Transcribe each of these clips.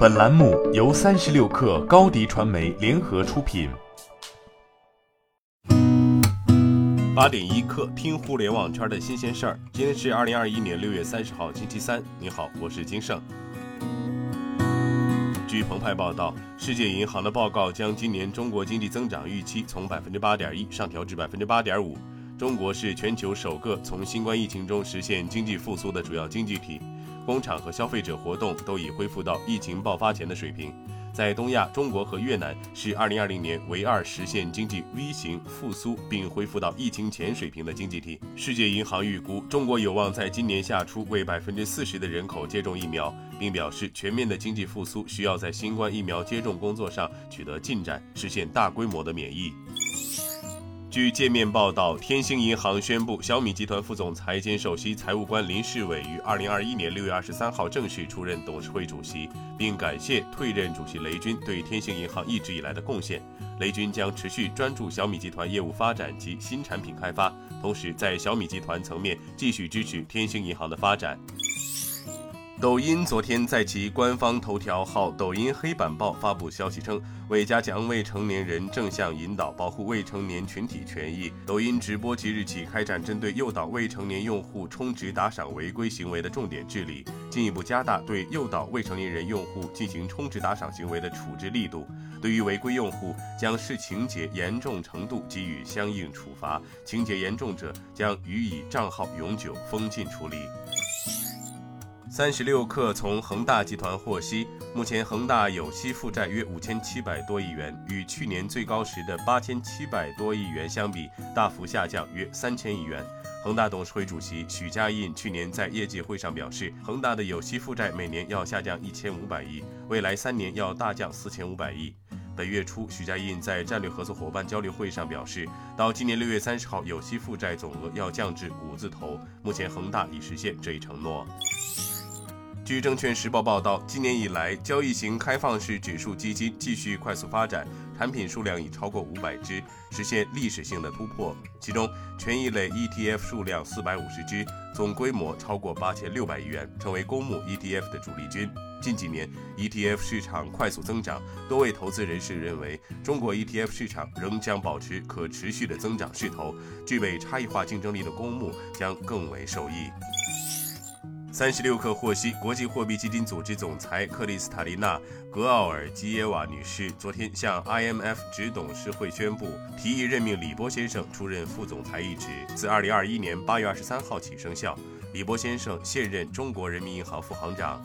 本栏目由三十六氪高低传媒联合出品。八点一刻，听互联网圈的新鲜事儿。今天是二零二一年六月三十号，星期三。你好，我是金盛。据澎湃报道，世界银行的报告将今年中国经济增长预期从百分之八点一上调至百分之八点五。中国是全球首个从新冠疫情中实现经济复苏的主要经济体。工厂和消费者活动都已恢复到疫情爆发前的水平。在东亚，中国和越南是2020年唯二实现经济 V 型复苏并恢复到疫情前水平的经济体。世界银行预估，中国有望在今年夏初为百分之四十的人口接种疫苗，并表示全面的经济复苏需要在新冠疫苗接种工作上取得进展，实现大规模的免疫。据界面报道，天星银行宣布，小米集团副总裁兼首席财务官林世伟于二零二一年六月二十三号正式出任董事会主席，并感谢退任主席雷军对天星银行一直以来的贡献。雷军将持续专注小米集团业务发展及新产品开发，同时在小米集团层面继续支持天星银行的发展。抖音昨天在其官方头条号“抖音黑板报”发布消息称，为加强未成年人正向引导，保护未成年群体权益，抖音直播即日起开展针对诱导未成年用户充值打赏违规行为的重点治理，进一步加大对诱导未成年人用户进行充值打赏行为的处置力度。对于违规用户，将视情节严重程度给予相应处罚，情节严重者将予以账号永久封禁处理。三十六氪从恒大集团获悉，目前恒大有息负债约五千七百多亿元，与去年最高时的八千七百多亿元相比，大幅下降约三千亿元。恒大董事会主席许家印去年在业绩会上表示，恒大的有息负债每年要下降一千五百亿，未来三年要大降四千五百亿。本月初，许家印在战略合作伙伴交流会上表示，到今年六月三十号，有息负债总额要降至五字头。目前，恒大已实现这一承诺。据证券时报报道，今年以来，交易型开放式指数基金继续快速发展，产品数量已超过五百只，实现历史性的突破。其中，权益类 ETF 数量四百五十只，总规模超过八千六百亿元，成为公募 ETF 的主力军。近几年，ETF 市场快速增长，多位投资人士认为，中国 ETF 市场仍将保持可持续的增长势头，具备差异化竞争力的公募将更为受益。三十六氪获悉，国际货币基金组织总裁克里斯塔琳娜·格奥尔基耶娃女士昨天向 IMF 执董事会宣布，提议任命李波先生出任副总裁一职，自二零二一年八月二十三号起生效。李波先生现任中国人民银行副行长。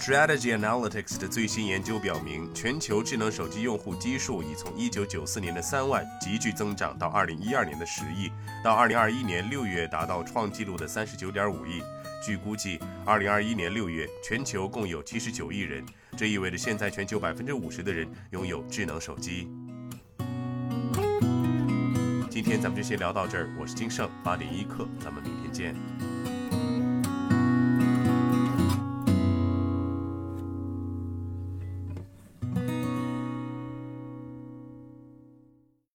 Strategy Analytics 的最新研究表明，全球智能手机用户基数已从1994年的3万急剧增长到2012年的10亿，到2021年6月达到创纪录的39.5亿。据估计，2021年6月全球共有79亿人，这意味着现在全球50%的人拥有智能手机。今天咱们就先聊到这儿，我是金盛八点一刻，咱们明天见。